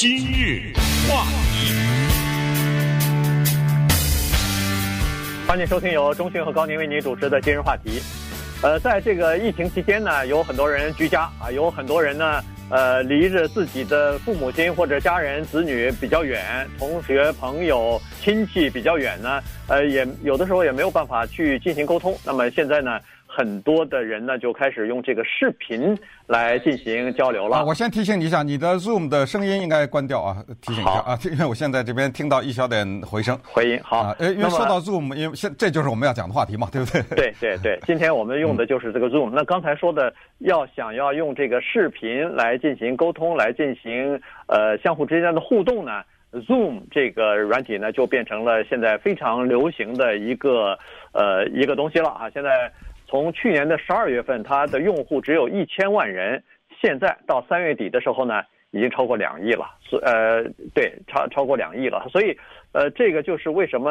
今日话题，欢迎收听由中迅和高宁为您主持的今日话题。呃，在这个疫情期间呢，有很多人居家啊，有很多人呢，呃，离着自己的父母亲或者家人、子女比较远，同学、朋友、亲戚比较远呢，呃，也有的时候也没有办法去进行沟通。那么现在呢，很多的人呢就开始用这个视频来进行交流了。啊，我先提醒你一下，你的 Zoom 的声音应该关掉啊，提醒一下啊，因为我现在这边听到一小点回声。回音好，呃、啊，因为说到 Zoom，因为现这就是我们要讲的话题嘛，对不对？对对对，今天我们用的就是这个 Zoom。嗯、那刚才说的要想要用这个视频来进行沟通，来进行呃相互之间的互动呢，Zoom 这个软体呢就变成了现在非常流行的一个呃一个东西了啊，现在。从去年的十二月份，它的用户只有一千万人，现在到三月底的时候呢，已经超过两亿了。所呃，对，超超过两亿了。所以，呃，这个就是为什么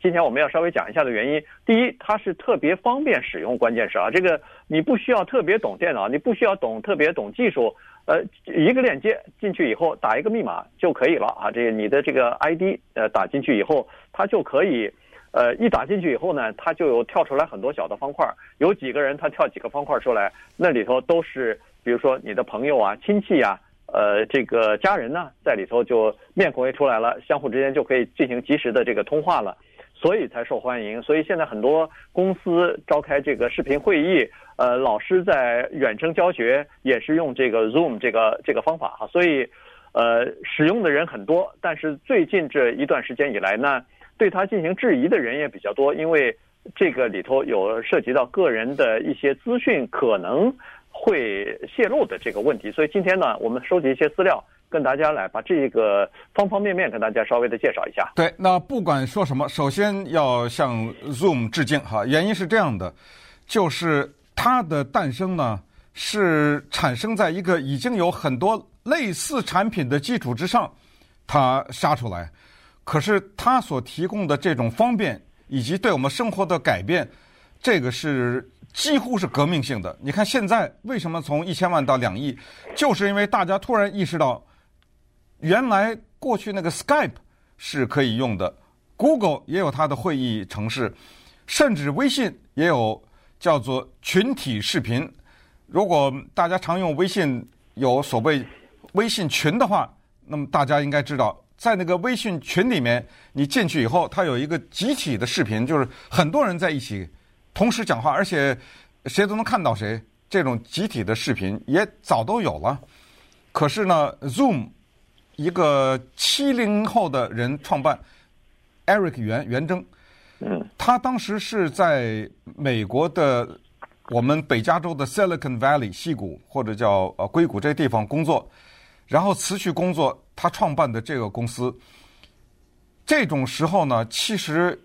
今天我们要稍微讲一下的原因。第一，它是特别方便使用，关键是啊，这个你不需要特别懂电脑，你不需要懂特别懂技术，呃，一个链接进去以后，打一个密码就可以了啊。这个你的这个 ID 呃打进去以后，它就可以。呃，一打进去以后呢，它就有跳出来很多小的方块，有几个人他跳几个方块出来，那里头都是，比如说你的朋友啊、亲戚啊，呃，这个家人呢，在里头就面孔也出来了，相互之间就可以进行及时的这个通话了，所以才受欢迎。所以现在很多公司召开这个视频会议，呃，老师在远程教学也是用这个 Zoom 这个这个方法哈，所以，呃，使用的人很多，但是最近这一段时间以来呢。对他进行质疑的人也比较多，因为这个里头有涉及到个人的一些资讯可能会泄露的这个问题，所以今天呢，我们收集一些资料，跟大家来把这个方方面面跟大家稍微的介绍一下。对，那不管说什么，首先要向 Zoom 致敬哈，原因是这样的，就是它的诞生呢是产生在一个已经有很多类似产品的基础之上，它杀出来。可是它所提供的这种方便以及对我们生活的改变，这个是几乎是革命性的。你看现在为什么从一千万到两亿，就是因为大家突然意识到，原来过去那个 Skype 是可以用的，Google 也有它的会议程式，甚至微信也有叫做群体视频。如果大家常用微信，有所谓微信群的话，那么大家应该知道。在那个微信群里面，你进去以后，它有一个集体的视频，就是很多人在一起同时讲话，而且谁都能看到谁。这种集体的视频也早都有了。可是呢，Zoom 一个七零后的人创办，Eric 袁袁征，他当时是在美国的我们北加州的 Silicon Valley 西谷或者叫呃硅谷这个地方工作，然后辞去工作。他创办的这个公司，这种时候呢，其实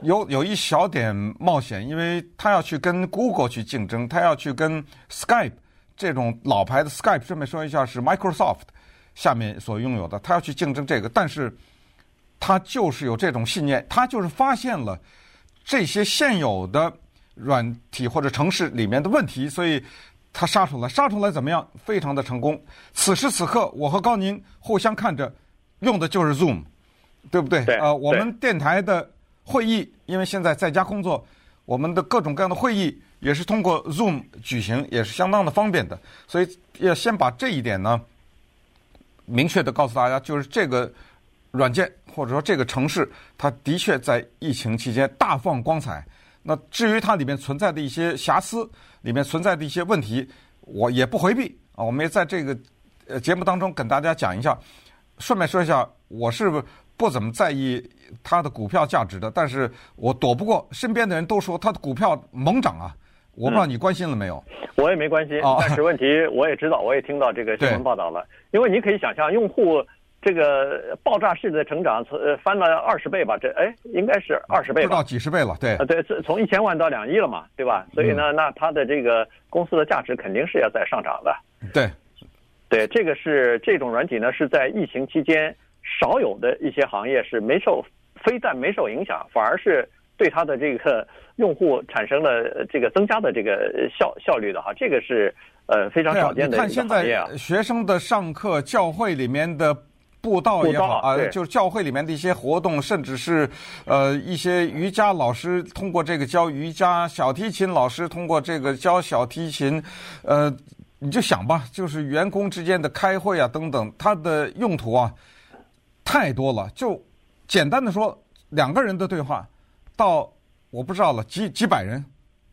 有有一小点冒险，因为他要去跟 Google 去竞争，他要去跟 Skype 这种老牌的 Skype，顺便说一下是 Microsoft 下面所拥有的，他要去竞争这个，但是他就是有这种信念，他就是发现了这些现有的软体或者城市里面的问题，所以。他杀出来，杀出来怎么样？非常的成功。此时此刻，我和高宁互相看着，用的就是 Zoom，对不对？对。呃，我们电台的会议，因为现在在家工作，我们的各种各样的会议也是通过 Zoom 举行，也是相当的方便的。所以要先把这一点呢，明确的告诉大家，就是这个软件或者说这个城市，它的确在疫情期间大放光彩。那至于它里面存在的一些瑕疵，里面存在的一些问题，我也不回避啊。我们也在这个呃节目当中跟大家讲一下。顺便说一下，我是不怎么在意它的股票价值的，但是我躲不过身边的人都说它的股票猛涨啊。我不知道你关心了没有？嗯、我也没关心，但是问题我也知道，我也听到这个新闻报道了。因为你可以想象，用户。这个爆炸式的成长，呃，翻了二十倍吧？这哎，应该是二十倍吧？不到几十倍了，对。呃，对，从一千万到两亿了嘛，对吧？所以呢，那它的这个公司的价值肯定是要在上涨的。对，对，这个是这种软体呢，是在疫情期间少有的一些行业是没受，非但没受影响，反而是对它的这个用户产生了这个增加的这个效 效率的哈，这个是呃非常少见的一个行业啊。你看现在学生的上课，教会里面的。布道也好啊，就是教会里面的一些活动，甚至是呃一些瑜伽老师通过这个教瑜伽，小提琴老师通过这个教小提琴，呃，你就想吧，就是员工之间的开会啊等等，它的用途啊太多了。就简单的说，两个人的对话，到我不知道了几几百人，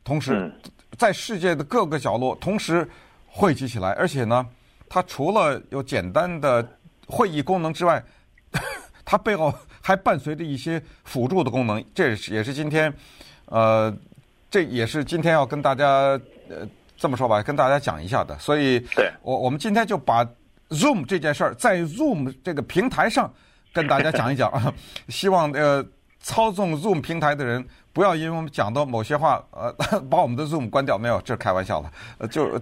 同时在世界的各个角落同时汇集起来，而且呢，它除了有简单的会议功能之外，它背后还伴随着一些辅助的功能，这也是今天，呃，这也是今天要跟大家呃这么说吧，跟大家讲一下的。所以，对我我们今天就把 Zoom 这件事儿在 Zoom 这个平台上跟大家讲一讲啊，希望呃操纵 Zoom 平台的人不要因为我们讲到某些话，呃，把我们的 Zoom 关掉，没有，这是开玩笑的。呃，就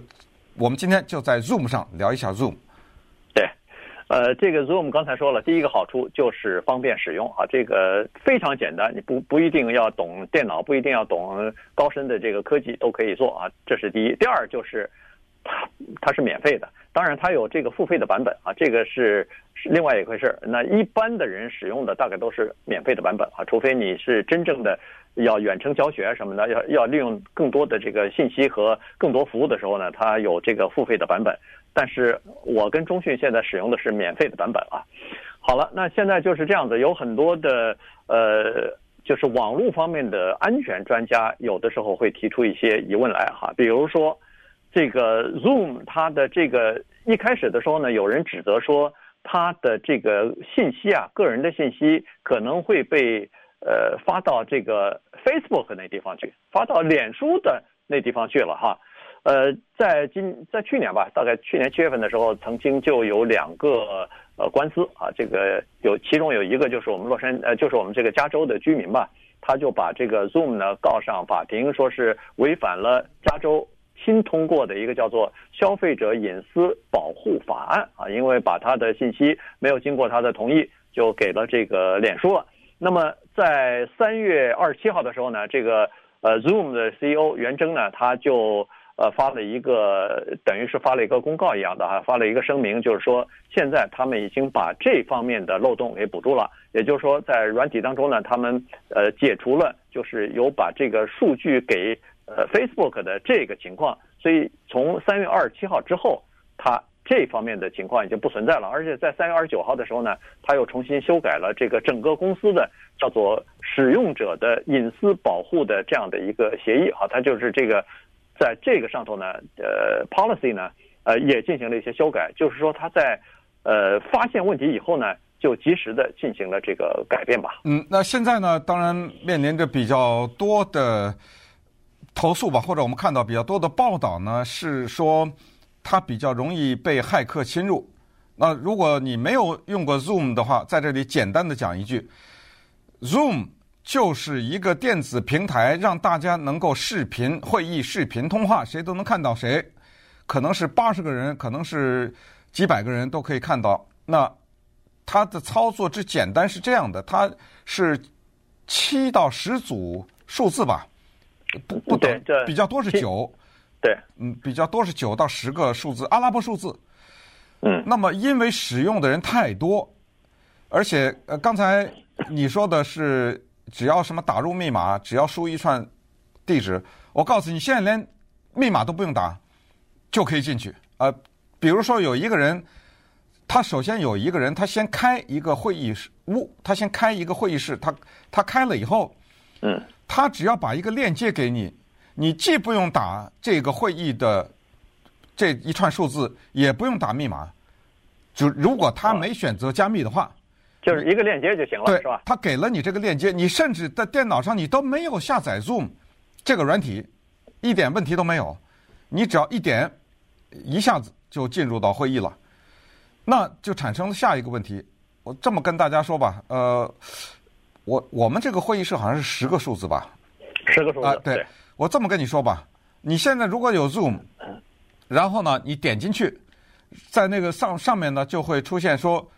我们今天就在 Zoom 上聊一下 Zoom。呃，这个 Zoom 刚才说了，第一个好处就是方便使用啊，这个非常简单，你不不一定要懂电脑，不一定要懂高深的这个科技都可以做啊，这是第一。第二就是它它是免费的，当然它有这个付费的版本啊，这个是是另外一回事。那一般的人使用的大概都是免费的版本啊，除非你是真正的要远程教学什么的，要要利用更多的这个信息和更多服务的时候呢，它有这个付费的版本。但是我跟中讯现在使用的是免费的版本啊。好了，那现在就是这样子，有很多的呃，就是网络方面的安全专家，有的时候会提出一些疑问来哈。比如说，这个 Zoom 它的这个一开始的时候呢，有人指责说它的这个信息啊，个人的信息可能会被呃发到这个 Facebook 那地方去，发到脸书的那地方去了哈。呃，在今在去年吧，大概去年七月份的时候，曾经就有两个呃官司啊，这个有其中有一个就是我们洛杉呃，就是我们这个加州的居民吧，他就把这个 Zoom 呢告上法庭，说是违反了加州新通过的一个叫做《消费者隐私保护法案》啊，因为把他的信息没有经过他的同意就给了这个脸书了。那么在三月二十七号的时候呢，这个呃 Zoom 的 CEO 袁征呢，他就。呃，发了一个等于是发了一个公告一样的哈，发了一个声明，就是说现在他们已经把这方面的漏洞给补住了，也就是说在软体当中呢，他们呃解除了就是有把这个数据给呃 Facebook 的这个情况，所以从三月二十七号之后，它这方面的情况已经不存在了，而且在三月二十九号的时候呢，他又重新修改了这个整个公司的叫做使用者的隐私保护的这样的一个协议。哈，它就是这个。在这个上头呢，呃，policy 呢，呃，也进行了一些修改，就是说他在，呃，发现问题以后呢，就及时的进行了这个改变吧。嗯，那现在呢，当然面临着比较多的投诉吧，或者我们看到比较多的报道呢，是说它比较容易被骇客侵入。那如果你没有用过 Zoom 的话，在这里简单的讲一句，Zoom。就是一个电子平台，让大家能够视频会议、视频通话，谁都能看到谁。可能是八十个人，可能是几百个人都可以看到。那它的操作之简单是这样的，它是七到十组数字吧？不不等，比较多是九。对，嗯，比较多是九到十个数字，阿拉伯数字。嗯。那么因为使用的人太多，而且呃，刚才你说的是。只要什么打入密码，只要输一串地址，我告诉你，现在连密码都不用打，就可以进去。呃，比如说有一个人，他首先有一个人，他先开一个会议室屋，他先开一个会议室，他他开了以后，嗯，他只要把一个链接给你，你既不用打这个会议的这一串数字，也不用打密码，就如果他没选择加密的话。就是一个链接就行了，对，是吧？他给了你这个链接，你甚至在电脑上你都没有下载 Zoom 这个软体，一点问题都没有。你只要一点，一下子就进入到会议了。那就产生了下一个问题。我这么跟大家说吧，呃，我我们这个会议室好像是十个数字吧？十个数字啊，对。我这么跟你说吧，你现在如果有 Zoom，然后呢，你点进去，在那个上上面呢就会出现说。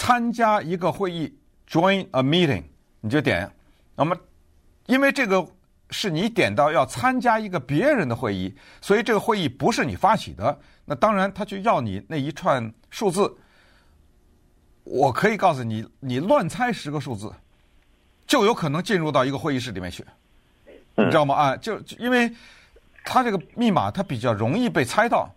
参加一个会议，join a meeting，你就点。那么，因为这个是你点到要参加一个别人的会议，所以这个会议不是你发起的。那当然，他就要你那一串数字。我可以告诉你，你乱猜十个数字，就有可能进入到一个会议室里面去，你知道吗？啊，就因为它这个密码它比较容易被猜到，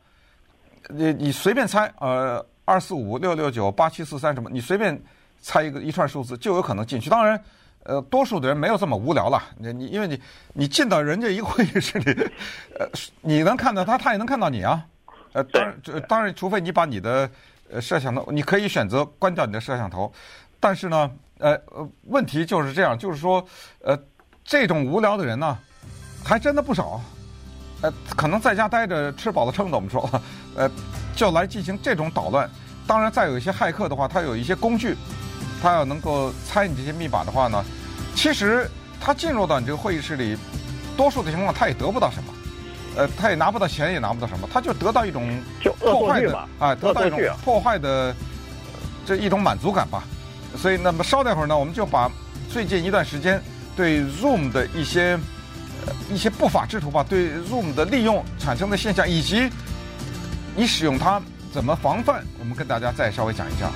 你你随便猜，呃，二四五六六九八七四三什么，你随便猜一个一串数字就有可能进去。当然，呃，多数的人没有这么无聊了，你你因为你你进到人家一个会议室里，呃，你能看到他，他也能看到你啊，呃，当然当然，除非你把你的。呃，摄像头你可以选择关掉你的摄像头，但是呢，呃，问题就是这样，就是说，呃，这种无聊的人呢，还真的不少，呃，可能在家待着吃饱了撑的，我们说，呃，就来进行这种捣乱。当然，再有一些骇客的话，他有一些工具，他要能够猜你这些密码的话呢，其实他进入到你这个会议室里，多数的情况他也得不到什么。呃，他也拿不到钱，也拿不到什么，他就得到一种破坏的啊，得到一种破坏的这一种满足感吧。所以，那么稍待会儿呢，我们就把最近一段时间对 Zoom 的一些呃一些不法之徒吧，对 Zoom 的利用产生的现象，以及你使用它怎么防范，我们跟大家再稍微讲一下。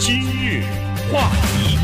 今日话题。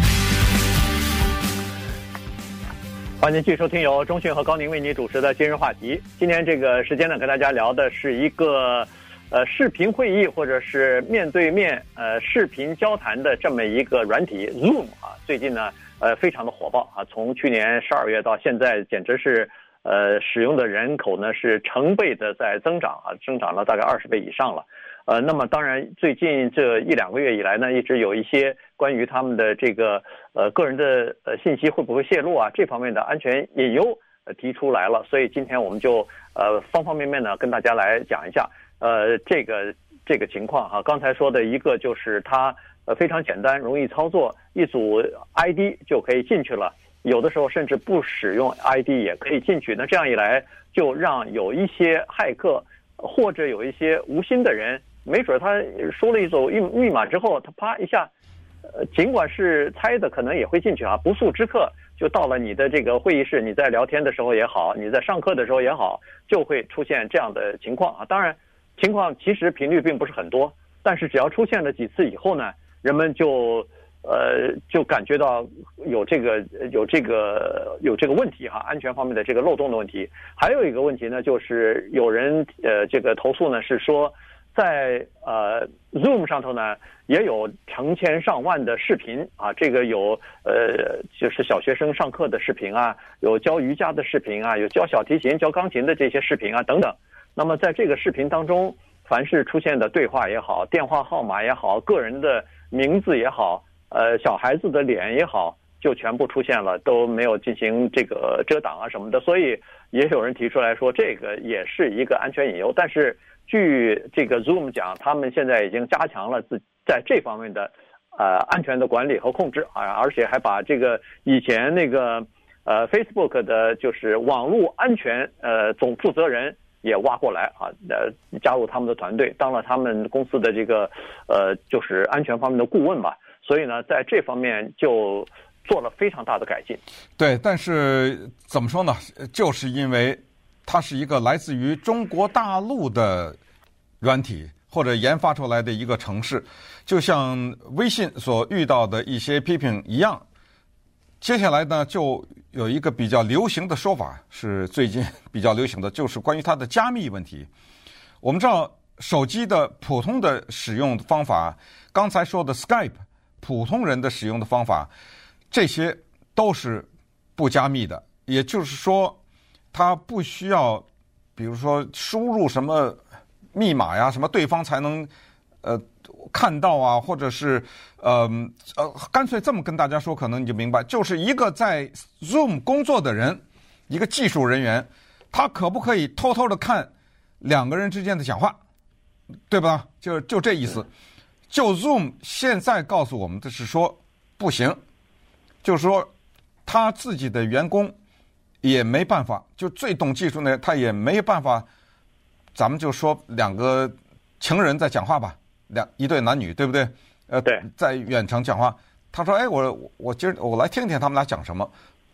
欢迎继续收听由钟讯和高宁为你主持的今日话题。今天这个时间呢，跟大家聊的是一个，呃，视频会议或者是面对面呃视频交谈的这么一个软体 Zoom 啊。最近呢，呃，非常的火爆啊。从去年十二月到现在，简直是呃使用的人口呢是成倍的在增长啊，增长了大概二十倍以上了。呃，那么当然，最近这一两个月以来呢，一直有一些关于他们的这个呃个人的呃信息会不会泄露啊这方面的安全隐忧呃提出来了，所以今天我们就呃方方面面呢跟大家来讲一下呃这个这个情况哈。刚才说的一个就是它呃非常简单，容易操作，一组 ID 就可以进去了，有的时候甚至不使用 ID 也可以进去。那这样一来，就让有一些骇客或者有一些无心的人。没准他输了一组密密码之后，他啪一下，呃，尽管是猜的，可能也会进去啊。不速之客就到了你的这个会议室，你在聊天的时候也好，你在上课的时候也好，就会出现这样的情况啊。当然，情况其实频率并不是很多，但是只要出现了几次以后呢，人们就呃就感觉到有这个有这个有这个问题哈，安全方面的这个漏洞的问题。还有一个问题呢，就是有人呃这个投诉呢是说。在呃，Zoom 上头呢，也有成千上万的视频啊，这个有呃，就是小学生上课的视频啊，有教瑜伽的视频啊，有教小提琴、教钢琴的这些视频啊等等。那么在这个视频当中，凡是出现的对话也好，电话号码也好，个人的名字也好，呃，小孩子的脸也好，就全部出现了，都没有进行这个遮挡啊什么的。所以也有人提出来说，这个也是一个安全隐忧，但是。据这个 Zoom 讲，他们现在已经加强了自在这方面的呃安全的管理和控制啊，而且还把这个以前那个呃 Facebook 的就是网络安全呃总负责人也挖过来啊，呃加入他们的团队，当了他们公司的这个呃就是安全方面的顾问吧。所以呢，在这方面就做了非常大的改进。对，但是怎么说呢？就是因为。它是一个来自于中国大陆的软体或者研发出来的一个城市，就像微信所遇到的一些批评一样。接下来呢，就有一个比较流行的说法，是最近比较流行的，就是关于它的加密问题。我们知道，手机的普通的使用方法，刚才说的 Skype，普通人的使用的方法，这些都是不加密的，也就是说。他不需要，比如说输入什么密码呀，什么对方才能呃看到啊，或者是呃呃，干脆这么跟大家说，可能你就明白，就是一个在 Zoom 工作的人，一个技术人员，他可不可以偷偷的看两个人之间的讲话，对吧？就就这意思。就 Zoom 现在告诉我们的是说不行，就是说他自己的员工。也没办法，就最懂技术的人，他也没办法。咱们就说两个情人在讲话吧，两一对男女，对不对？呃，对，在远程讲话。他说：“哎，我我今儿我来听听他们俩讲什么。”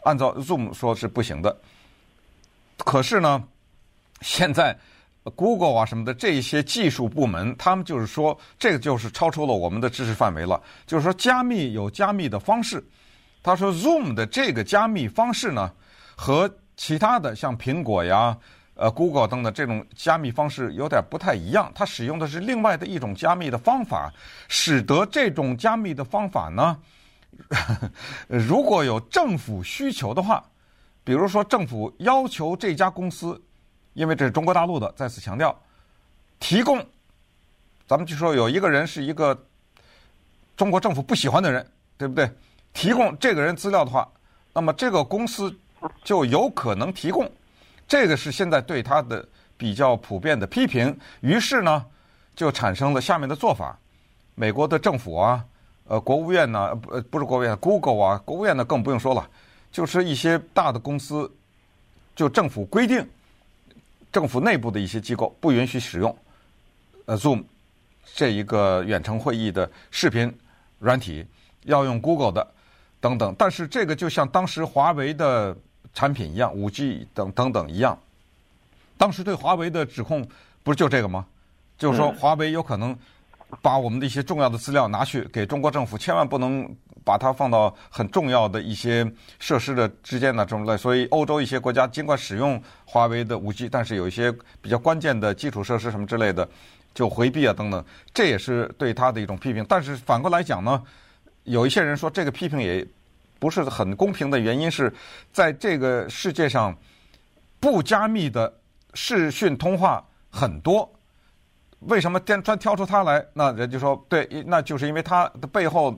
按照 Zoom 说是不行的。可是呢，现在 Google 啊什么的这些技术部门，他们就是说，这个就是超出了我们的知识范围了。就是说，加密有加密的方式。他说，Zoom 的这个加密方式呢，和其他的像苹果呀、呃 Google 等等这种加密方式有点不太一样。它使用的是另外的一种加密的方法，使得这种加密的方法呢，如果有政府需求的话，比如说政府要求这家公司。因为这是中国大陆的，再次强调，提供，咱们就说有一个人是一个中国政府不喜欢的人，对不对？提供这个人资料的话，那么这个公司就有可能提供，这个是现在对他的比较普遍的批评。于是呢，就产生了下面的做法：美国的政府啊，呃，国务院呢，不，不是国务院，Google 啊，国务院呢更不用说了，就是一些大的公司，就政府规定。政府内部的一些机构不允许使用呃 Zoom 这一个远程会议的视频软体，要用 Google 的等等。但是这个就像当时华为的产品一样，5G 等等等一样，当时对华为的指控不是就这个吗？就是说华为有可能把我们的一些重要的资料拿去给中国政府，千万不能。把它放到很重要的一些设施的之间呢，这么类，所以欧洲一些国家尽管使用华为的五 G，但是有一些比较关键的基础设施什么之类的就回避啊等等，这也是对他的一种批评。但是反过来讲呢，有一些人说这个批评也不是很公平的原因是在这个世界上不加密的视讯通话很多，为什么专专挑出它来？那人就说对，那就是因为它的背后。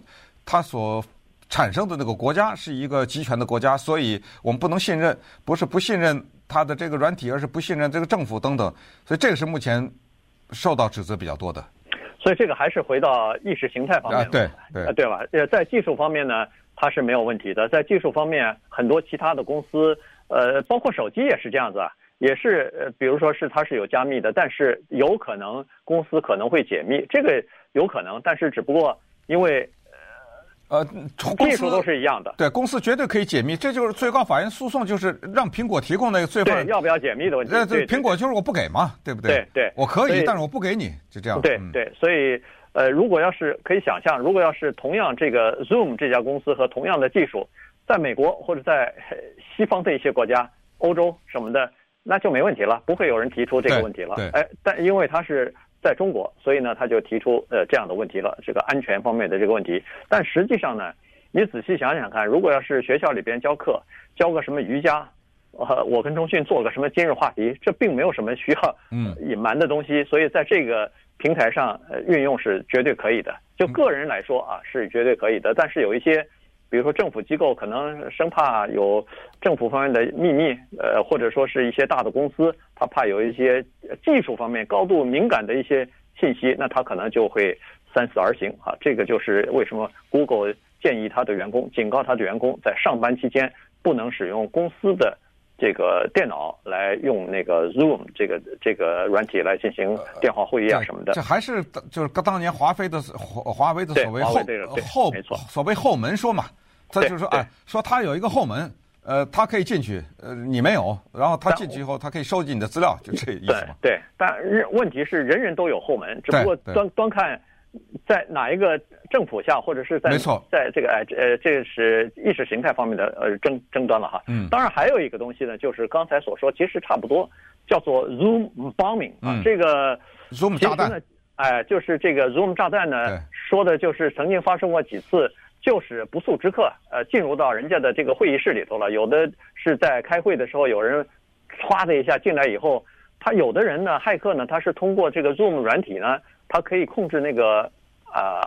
它所产生的那个国家是一个集权的国家，所以我们不能信任，不是不信任它的这个软体，而是不信任这个政府等等。所以这个是目前受到指责比较多的。所以这个还是回到意识形态方面，对对对吧？呃，在技术方面呢，它是没有问题的。在技术方面，很多其他的公司，呃，包括手机也是这样子啊，也是呃，比如说是它是有加密的，但是有可能公司可能会解密，这个有可能，但是只不过因为。呃，技术都是一样的。对，公司绝对可以解密，这就是最高法院诉讼，就是让苹果提供那个最后要不要解密的问题。那这苹果就是我不给嘛，对不对？对对，我可以，但是我不给你，就这样。对对，所以呃，如果要是可以想象，如果要是同样这个 Zoom 这家公司和同样的技术，在美国或者在西方的一些国家、欧洲什么的，那就没问题了，不会有人提出这个问题了。哎，但因为他是。在中国，所以呢，他就提出呃这样的问题了，这个安全方面的这个问题。但实际上呢，你仔细想想看，如果要是学校里边教课，教个什么瑜伽，呃，我跟中迅做个什么今日话题，这并没有什么需要嗯 隐瞒的东西，所以在这个平台上呃运用是绝对可以的。就个人来说啊，是绝对可以的。但是有一些。比如说政府机构可能生怕有政府方面的秘密，呃，或者说是一些大的公司，他怕有一些技术方面高度敏感的一些信息，那他可能就会三思而行啊。这个就是为什么 Google 建议他的员工，警告他的员工，在上班期间不能使用公司的这个电脑来用那个 Zoom 这个这个软体来进行电话会议啊什么的。这还是就是当年华为的华华为的所谓后后所谓后门说嘛。他就是说，哎，说他有一个后门，呃，他可以进去，呃，你没有，然后他进去以后，他可以收集你的资料，就这意思嘛。对，对，但问题是，人人都有后门，只不过端端看在哪一个政府下，或者是在没错，在这个哎呃，这个是意识形态方面的呃争争端了哈。嗯。当然还有一个东西呢，就是刚才所说，其实差不多，叫做 Zoom bombing 啊，这个 Zoom 炸弹，哎，就是这个 Zoom 炸弹呢，说的就是曾经发生过几次。就是不速之客，呃，进入到人家的这个会议室里头了。有的是在开会的时候，有人歘的一下进来以后，他有的人呢，骇客呢，他是通过这个 Zoom 软体呢，他可以控制那个啊、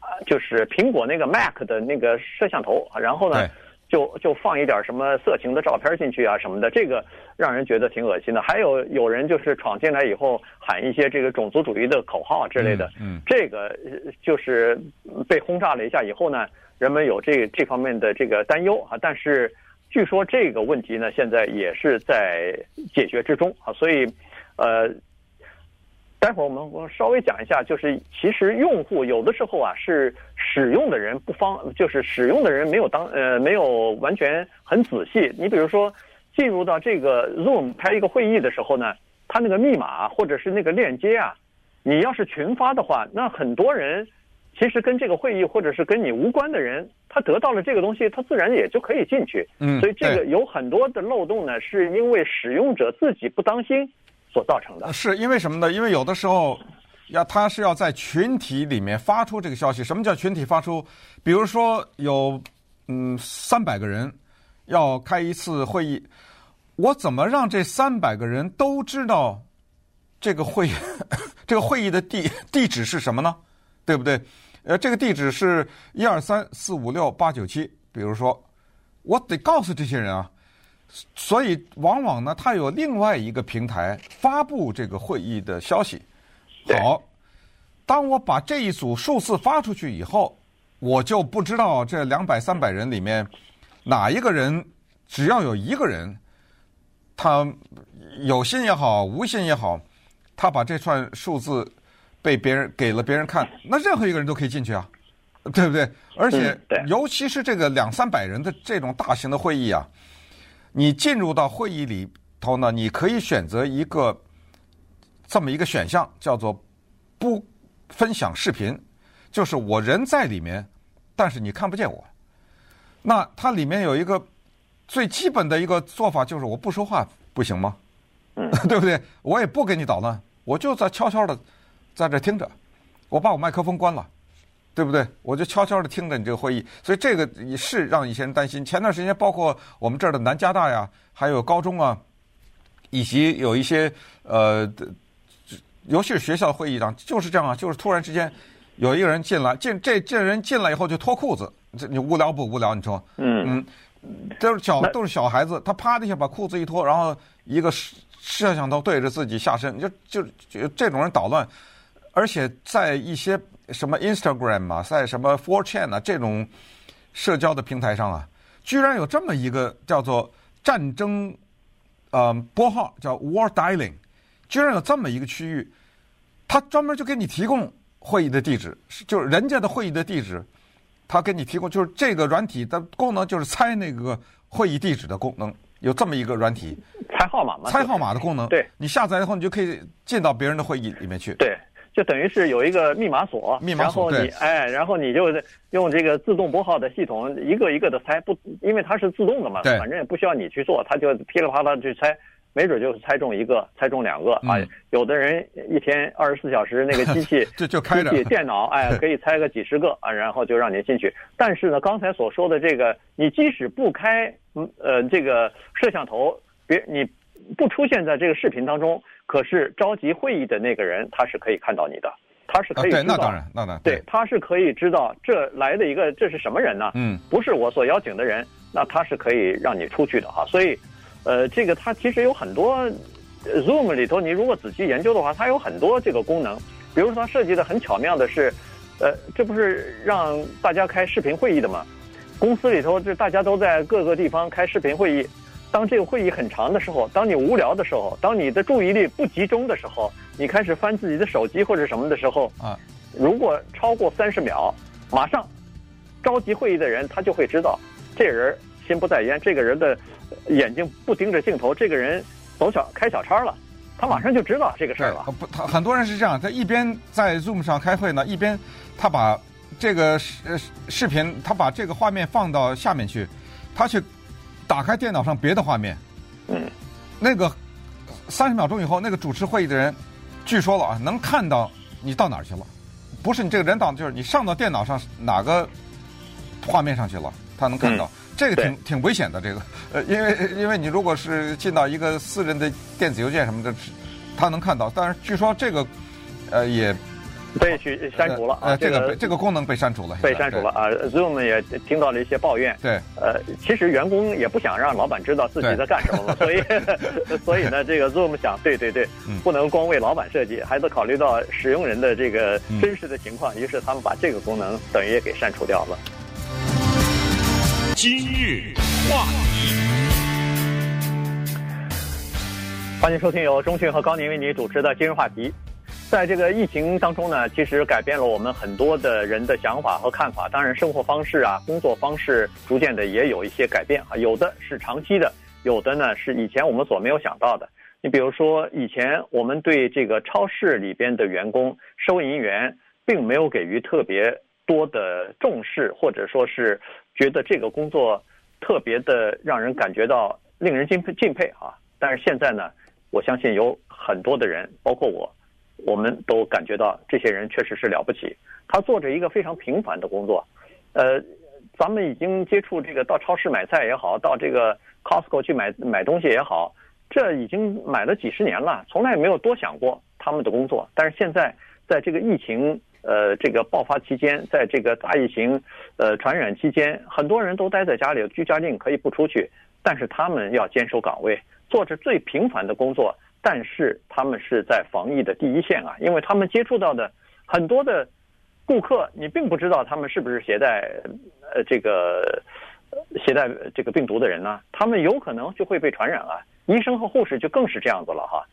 呃，就是苹果那个 Mac 的那个摄像头，然后呢。就就放一点什么色情的照片进去啊什么的，这个让人觉得挺恶心的。还有有人就是闯进来以后喊一些这个种族主义的口号之类的，嗯，这个就是被轰炸了一下以后呢，人们有这这方面的这个担忧啊。但是据说这个问题呢，现在也是在解决之中啊，所以呃。待会儿我们我稍微讲一下，就是其实用户有的时候啊是使用的人不方，就是使用的人没有当呃没有完全很仔细。你比如说进入到这个 Zoom 开一个会议的时候呢，他那个密码或者是那个链接啊，你要是群发的话，那很多人其实跟这个会议或者是跟你无关的人，他得到了这个东西，他自然也就可以进去。嗯，所以这个有很多的漏洞呢，是因为使用者自己不当心所造成的。是因为什么呢？因为有的时候要他是要在群体里面发出这个消息。什么叫群体发出？比如说有嗯三百个人要开一次会议。我怎么让这三百个人都知道这个会 这个会议的地地址是什么呢？对不对？呃，这个地址是一二三四五六八九七。比如说，我得告诉这些人啊，所以往往呢，他有另外一个平台发布这个会议的消息。好，当我把这一组数字发出去以后，我就不知道这两百三百人里面哪一个人，只要有一个人。他有心也好，无心也好，他把这串数字被别人给了别人看，那任何一个人都可以进去啊，对不对？而且，尤其是这个两三百人的这种大型的会议啊，你进入到会议里头呢，你可以选择一个这么一个选项，叫做不分享视频，就是我人在里面，但是你看不见我。那它里面有一个。最基本的一个做法就是我不说话不行吗？嗯，对不对？我也不给你捣乱，我就在悄悄的在这听着，我把我麦克风关了，对不对？我就悄悄的听着你这个会议。所以这个也是让一些人担心。前段时间，包括我们这儿的南加大呀，还有高中啊，以及有一些呃，尤其是学校会议上就是这样啊，就是突然之间有一个人进来，进这这人进来以后就脱裤子，这你无聊不无聊？你说，嗯嗯。都是小都是小孩子，他啪的一下把裤子一脱，然后一个摄摄像头对着自己下身，就就就这种人捣乱，而且在一些什么 Instagram 啊，在什么 4chan 啊这种社交的平台上啊，居然有这么一个叫做战争呃拨号叫 War Dialing，居然有这么一个区域，它专门就给你提供会议的地址，就是人家的会议的地址。他给你提供就是这个软体的功能，就是猜那个会议地址的功能，有这么一个软体，猜号码嘛？猜号码的功能。对，你下载以后，你就可以进到别人的会议里面去。对，就等于是有一个密码锁，密码锁。然后你哎，然后你就用这个自动拨号的系统，一个一个的猜，不，因为它是自动的嘛，对，反正也不需要你去做，它就噼里啪啦去猜。没准就是猜中一个，猜中两个啊！有的人一天二十四小时那个机器 就就开着机器电脑，哎，可以猜个几十个 啊，然后就让您进去。但是呢，刚才所说的这个，你即使不开，呃，这个摄像头，别你不出现在这个视频当中，可是召集会议的那个人他是可以看到你的，他是可以知道，那当然，那当然，对，他是可以知道这来的一个这是什么人呢？嗯，不是我所邀请的人，那他是可以让你出去的哈，所以。呃，这个它其实有很多，Zoom 里头，你如果仔细研究的话，它有很多这个功能。比如说，它设计的很巧妙的是，呃，这不是让大家开视频会议的吗？公司里头，这大家都在各个地方开视频会议。当这个会议很长的时候，当你无聊的时候，当你的注意力不集中的时候，你开始翻自己的手机或者什么的时候，啊，如果超过三十秒，马上召集会议的人他就会知道，这人心不在焉，这个人的。眼睛不盯着镜头，这个人走小开小差了，他马上就知道这个事儿了。不，他很多人是这样，他一边在 Zoom 上开会呢，一边他把这个视视频，他把这个画面放到下面去，他去打开电脑上别的画面。嗯，那个三十秒钟以后，那个主持会议的人，据说了啊，能看到你到哪儿去了，不是你这个人到，就是你上到电脑上哪个画面上去了，他能看到。嗯这个挺挺危险的，这个，呃，因为因为你如果是进到一个私人的电子邮件什么的，他能看到，但是据说这个，呃，也被去删除了啊，这个这个功能被删除了，被删除了啊，Zoom 也听到了一些抱怨，对，呃，其实员工也不想让老板知道自己在干什么嘛，所以 所以呢，这个 Zoom 想，对对对，不能光为老板设计，还得考虑到使用人的这个真实的情况，于是他们把这个功能等于也给删除掉了。今日话题，欢迎收听由钟迅和高宁为你主持的今日话题。在这个疫情当中呢，其实改变了我们很多的人的想法和看法。当然，生活方式啊，工作方式逐渐的也有一些改变啊，有的是长期的，有的呢是以前我们所没有想到的。你比如说，以前我们对这个超市里边的员工、收银员，并没有给予特别多的重视，或者说是觉得这个工作特别的让人感觉到令人敬佩敬佩啊。但是现在呢，我相信有很多的人，包括我，我们都感觉到这些人确实是了不起。他做着一个非常平凡的工作，呃，咱们已经接触这个到超市买菜也好，到这个 Costco 去买买东西也好。这已经买了几十年了，从来没有多想过他们的工作。但是现在，在这个疫情呃这个爆发期间，在这个大疫情呃传染期间，很多人都待在家里，居家令可以不出去，但是他们要坚守岗位，做着最平凡的工作。但是他们是在防疫的第一线啊，因为他们接触到的很多的顾客，你并不知道他们是不是携带呃这个携带这个病毒的人呢，他们有可能就会被传染啊。医生和护士就更是这样子了哈，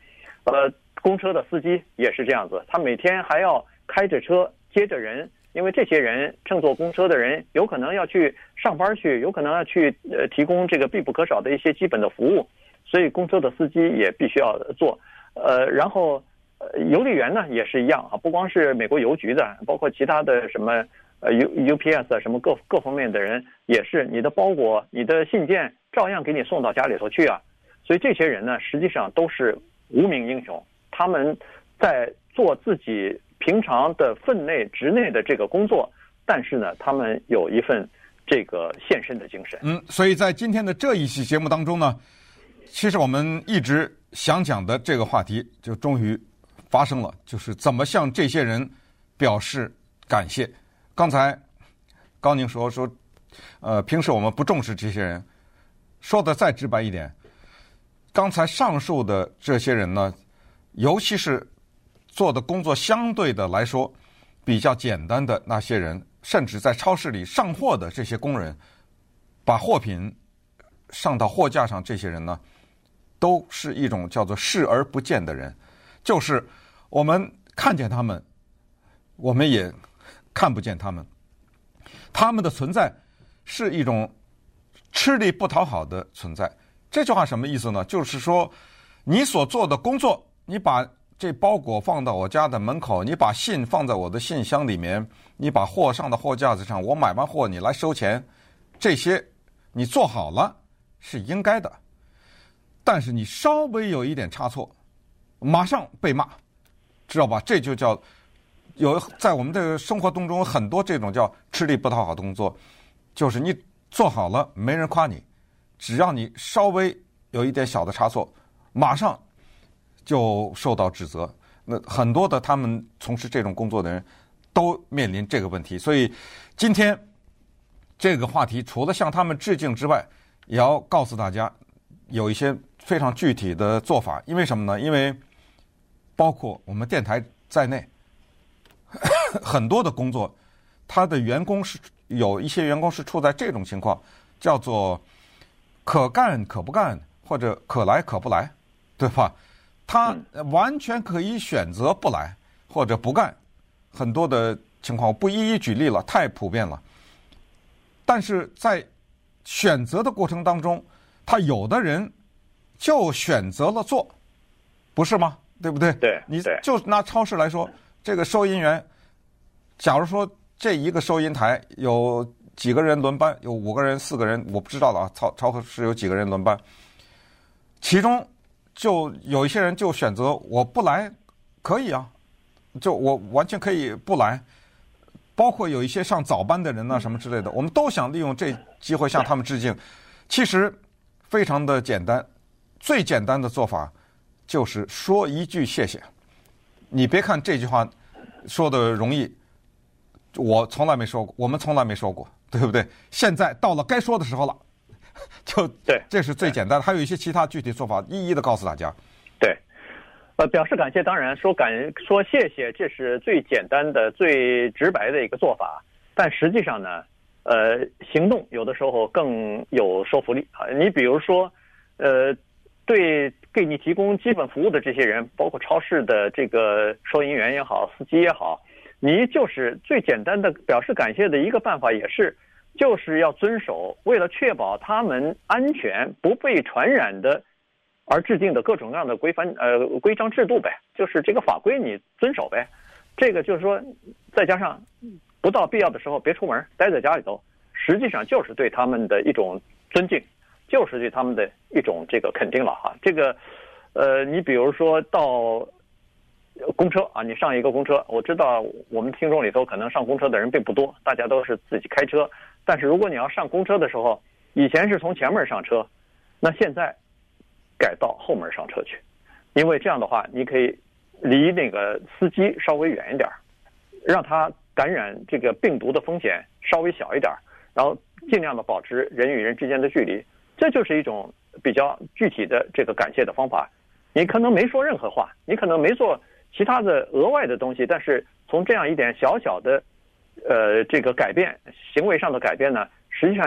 呃，公车的司机也是这样子，他每天还要开着车接着人，因为这些人乘坐公车的人有可能要去上班去，有可能要去呃提供这个必不可少的一些基本的服务，所以公车的司机也必须要做，呃，然后呃邮递员呢也是一样啊，不光是美国邮局的，包括其他的什么呃 U UPS 啊什么各各方面的人也是，你的包裹、你的信件照样给你送到家里头去啊。所以这些人呢，实际上都是无名英雄。他们在做自己平常的分内职内的这个工作，但是呢，他们有一份这个献身的精神。嗯，所以在今天的这一期节目当中呢，其实我们一直想讲的这个话题，就终于发生了，就是怎么向这些人表示感谢。刚才高宁说说，呃，平时我们不重视这些人，说的再直白一点。刚才上述的这些人呢，尤其是做的工作相对的来说比较简单的那些人，甚至在超市里上货的这些工人，把货品上到货架上，这些人呢，都是一种叫做视而不见的人，就是我们看见他们，我们也看不见他们，他们的存在是一种吃力不讨好的存在。这句话什么意思呢？就是说，你所做的工作，你把这包裹放到我家的门口，你把信放在我的信箱里面，你把货上到货架子上，我买完货你来收钱，这些你做好了是应该的。但是你稍微有一点差错，马上被骂，知道吧？这就叫有在我们的生活当中很多这种叫吃力不讨好的工作，就是你做好了没人夸你。只要你稍微有一点小的差错，马上就受到指责。那很多的他们从事这种工作的人都面临这个问题。所以今天这个话题除了向他们致敬之外，也要告诉大家有一些非常具体的做法。因为什么呢？因为包括我们电台在内，很多的工作，他的员工是有一些员工是处在这种情况，叫做。可干可不干，或者可来可不来，对吧？他完全可以选择不来或者不干，很多的情况我不一一举例了，太普遍了。但是在选择的过程当中，他有的人就选择了做，不是吗？对不对？对，你就拿超市来说，这个收银员，假如说这一个收银台有。几个人轮班，有五个人、四个人，我不知道了啊。超超市有几个人轮班，其中就有一些人就选择我不来，可以啊，就我完全可以不来。包括有一些上早班的人呢，什么之类的，我们都想利用这机会向他们致敬。其实非常的简单，最简单的做法就是说一句谢谢。你别看这句话说的容易，我从来没说过，我们从来没说过。对不对？现在到了该说的时候了，就对，这是最简单的。还有一些其他具体做法，一一的告诉大家。对，呃，表示感谢，当然说感说谢谢，这是最简单的、最直白的一个做法。但实际上呢，呃，行动有的时候更有说服力啊。你比如说，呃，对给你提供基本服务的这些人，包括超市的这个收银员也好，司机也好。你就是最简单的表示感谢的一个办法，也是，就是要遵守，为了确保他们安全不被传染的而制定的各种各样的规范呃规章制度呗，就是这个法规你遵守呗。这个就是说，再加上不到必要的时候别出门，待在家里头，实际上就是对他们的一种尊敬，就是对他们的一种这个肯定了哈。这个，呃，你比如说到公车啊，你上一个公车，我知道我们听众里头可能上公车的人并不多，大家都是自己开车。但是如果你要上公车的时候，以前是从前门上车，那现在改到后门上车去，因为这样的话，你可以。离那个司机稍微远一点儿，让他感染这个病毒的风险稍微小一点儿，然后尽量的保持人与人之间的距离，这就是一种比较具体的这个感谢的方法。你可能没说任何话，你可能没做其他的额外的东西，但是从这样一点小小的，呃，这个改变行为上的改变呢，实际上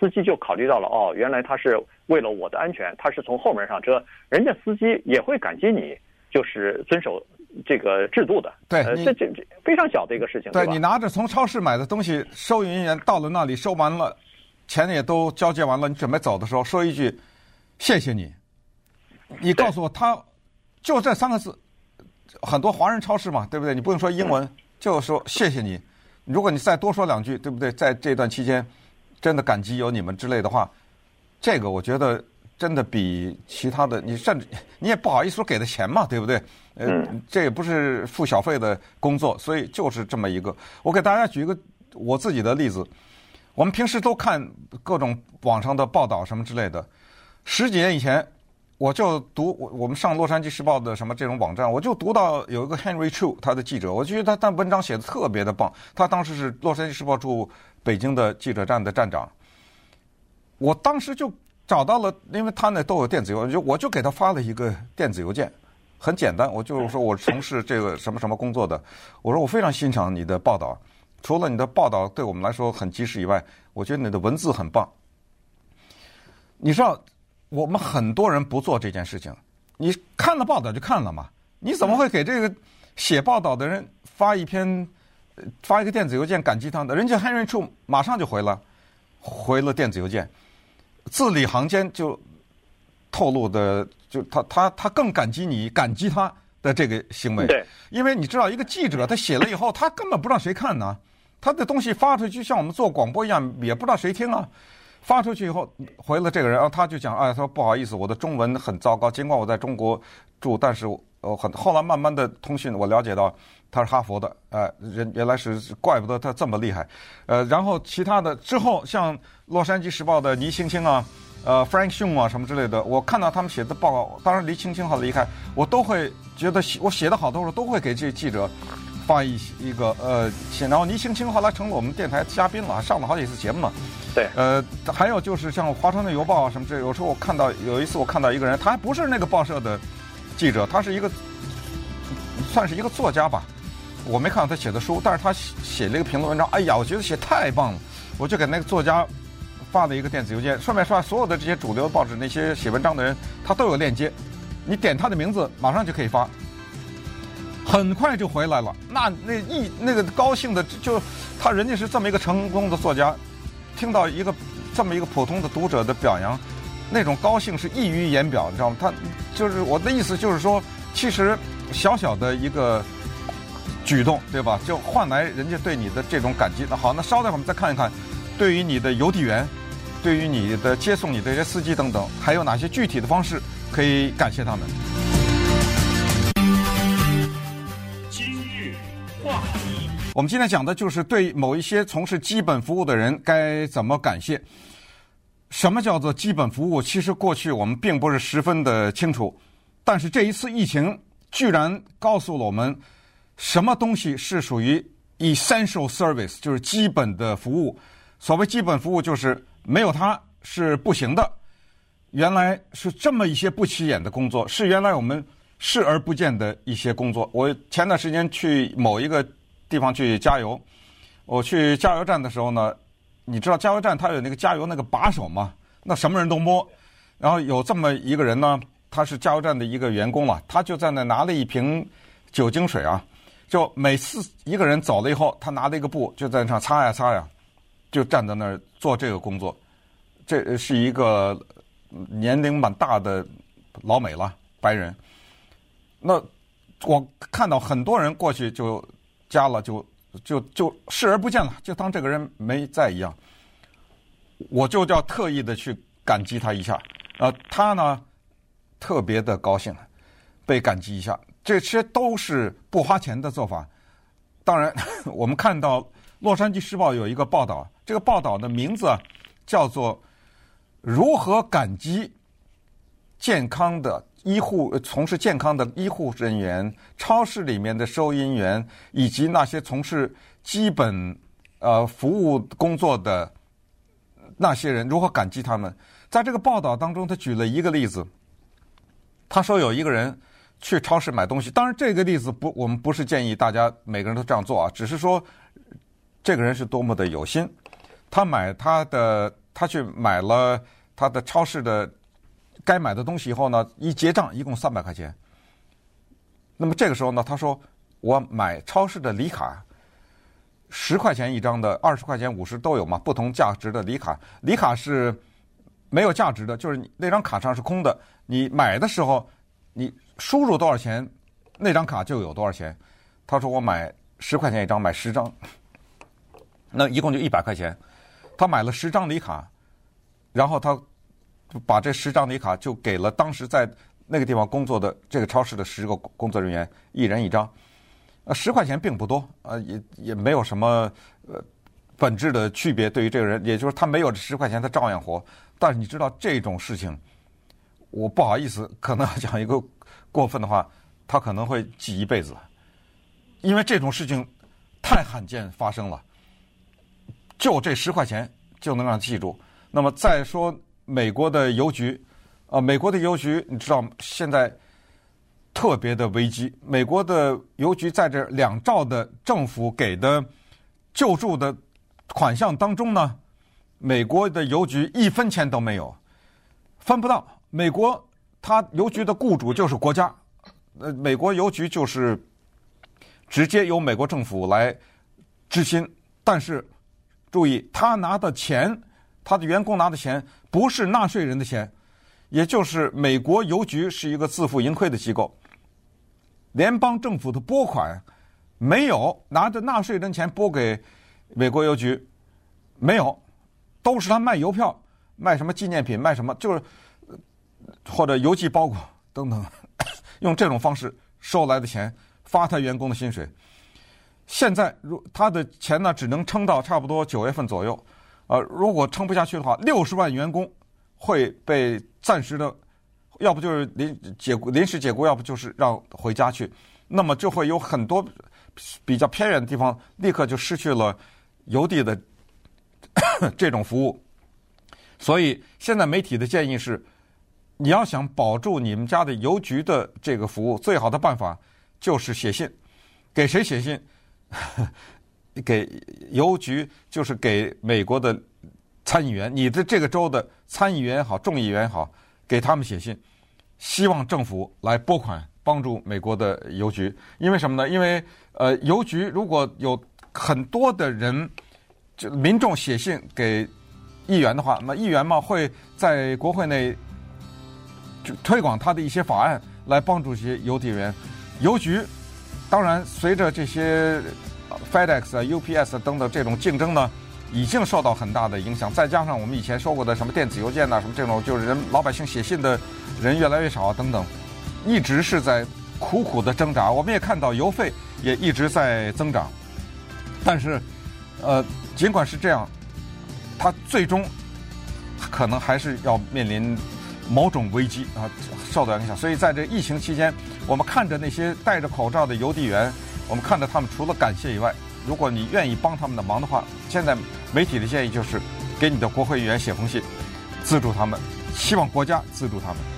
司机就考虑到了，哦，原来他是为了我的安全，他是从后门上车，人家司机也会感激你。就是遵守这个制度的，对，呃、这这这非常小的一个事情。对，你拿着从超市买的东西，收银员到了那里收完了，钱也都交接完了，你准备走的时候说一句“谢谢你”，你告诉我他就这三个字，很多华人超市嘛，对不对？你不用说英文，嗯、就说谢谢你。如果你再多说两句，对不对？在这段期间，真的感激有你们之类的话，这个我觉得。真的比其他的，你甚至你也不好意思说给的钱嘛，对不对？呃，这也不是付小费的工作，所以就是这么一个。我给大家举一个我自己的例子，我们平时都看各种网上的报道什么之类的。十几年以前，我就读我我们上《洛杉矶时报》的什么这种网站，我就读到有一个 Henry Chu 他的记者，我觉得他但文章写的特别的棒。他当时是《洛杉矶时报》驻北京的记者站的站长，我当时就。找到了，因为他那都有电子邮件，就我就给他发了一个电子邮件，很简单，我就说我从事这个什么什么工作的，我说我非常欣赏你的报道，除了你的报道对我们来说很及时以外，我觉得你的文字很棒。你知道，我们很多人不做这件事情，你看了报道就看了嘛，你怎么会给这个写报道的人发一篇，发一个电子邮件感激他的？人家 Henry Chu 马上就回了，回了电子邮件。字里行间就透露的，就他他他更感激你，感激他的这个行为。对，因为你知道，一个记者他写了以后，他根本不知道谁看呢。他的东西发出去，像我们做广播一样，也不知道谁听啊。发出去以后，回了这个人，然后他就讲，哎，他说不好意思，我的中文很糟糕。尽管我在中国住，但是我很后来慢慢的通讯，我了解到他是哈佛的，哎，人原来是怪不得他这么厉害。呃，然后其他的之后像。洛杉矶时报的倪青青啊，呃，Frank Shum 啊，什么之类的，我看到他们写的报告，当然离青青好离开，我都会觉得写我写的好多，时候都会给这记者发一一个呃写。然后倪青青后来成了我们电台嘉宾了，上了好几次节目嘛。对。呃，还有就是像华盛顿邮报啊什么这，有时候我看到有一次我看到一个人，他还不是那个报社的记者，他是一个算是一个作家吧，我没看到他写的书，但是他写了一个评论文章，哎呀，我觉得写太棒了，我就给那个作家。发的一个电子邮件，顺便说，所有的这些主流报纸那些写文章的人，他都有链接，你点他的名字，马上就可以发，很快就回来了。那那一那个高兴的，就他人家是这么一个成功的作家，听到一个这么一个普通的读者的表扬，那种高兴是溢于言表，你知道吗？他就是我的意思，就是说，其实小小的一个举动，对吧？就换来人家对你的这种感激。那好，那稍待会儿我们再看一看，对于你的邮递员。对于你的接送你的这些司机等等，还有哪些具体的方式可以感谢他们？今日话题，我们今天讲的就是对某一些从事基本服务的人该怎么感谢。什么叫做基本服务？其实过去我们并不是十分的清楚，但是这一次疫情居然告诉了我们，什么东西是属于 essential service，就是基本的服务。所谓基本服务，就是。没有它是不行的。原来是这么一些不起眼的工作，是原来我们视而不见的一些工作。我前段时间去某一个地方去加油，我去加油站的时候呢，你知道加油站它有那个加油那个把手吗？那什么人都摸。然后有这么一个人呢，他是加油站的一个员工嘛，他就在那拿了一瓶酒精水啊，就每次一个人走了以后，他拿了一个布就在那擦呀擦呀。就站在那儿做这个工作，这是一个年龄蛮大的老美了，白人。那我看到很多人过去就加了，就就就视而不见了，就当这个人没在一样。我就叫特意的去感激他一下，呃，他呢特别的高兴，被感激一下，这些都是不花钱的做法。当然，我们看到《洛杉矶时报》有一个报道，这个报道的名字叫做《如何感激健康的医护从事健康的医护人员、超市里面的收银员以及那些从事基本呃服务工作的那些人，如何感激他们》。在这个报道当中，他举了一个例子，他说有一个人。去超市买东西，当然这个例子不，我们不是建议大家每个人都这样做啊，只是说这个人是多么的有心。他买他的，他去买了他的超市的该买的东西以后呢，一结账一共三百块钱。那么这个时候呢，他说我买超市的礼卡，十块钱一张的，二十块钱、五十都有嘛，不同价值的礼卡。礼卡是没有价值的，就是那张卡上是空的。你买的时候，你。输入多少钱，那张卡就有多少钱。他说我买十块钱一张，买十张，那一共就一百块钱。他买了十张礼卡，然后他把这十张礼卡就给了当时在那个地方工作的这个超市的十个工作人员，一人一张。呃，十块钱并不多，呃，也也没有什么呃本质的区别。对于这个人，也就是他没有这十块钱，他照样活。但是你知道这种事情，我不好意思，可能要讲一个。过分的话，他可能会记一辈子，因为这种事情太罕见发生了。就这十块钱就能让记住。那么再说美国的邮局，啊，美国的邮局，你知道现在特别的危机。美国的邮局在这两兆的政府给的救助的款项当中呢，美国的邮局一分钱都没有，分不到。美国。他邮局的雇主就是国家，呃，美国邮局就是直接由美国政府来支薪，但是注意，他拿的钱，他的员工拿的钱不是纳税人的钱，也就是美国邮局是一个自负盈亏的机构，联邦政府的拨款没有拿着纳税人钱拨给美国邮局，没有，都是他卖邮票、卖什么纪念品、卖什么，就是。或者邮寄包裹等等，用这种方式收来的钱发他员工的薪水。现在如他的钱呢，只能撑到差不多九月份左右。呃，如果撑不下去的话，六十万员工会被暂时的，要不就是临解雇、临时解雇，要不就是让回家去。那么就会有很多比较偏远的地方立刻就失去了邮递的这种服务。所以现在媒体的建议是。你要想保住你们家的邮局的这个服务，最好的办法就是写信。给谁写信？给邮局，就是给美国的参议员。你的这个州的参议员也好，众议员也好，给他们写信，希望政府来拨款帮助美国的邮局。因为什么呢？因为呃，邮局如果有很多的人，就民众写信给议员的话，那议员嘛会在国会内。推广他的一些法案来帮助一些邮递员、邮局。当然，随着这些 FedEx、UPS 等等这种竞争呢，已经受到很大的影响。再加上我们以前说过的什么电子邮件呐、什么这种就是人老百姓写信的人越来越少等等，一直是在苦苦的挣扎。我们也看到邮费也一直在增长。但是，呃，尽管是这样，它最终可能还是要面临。某种危机啊，受到影响，所以在这疫情期间，我们看着那些戴着口罩的邮递员，我们看着他们，除了感谢以外，如果你愿意帮他们的忙的话，现在媒体的建议就是给你的国会议员写封信，资助他们，希望国家资助他们。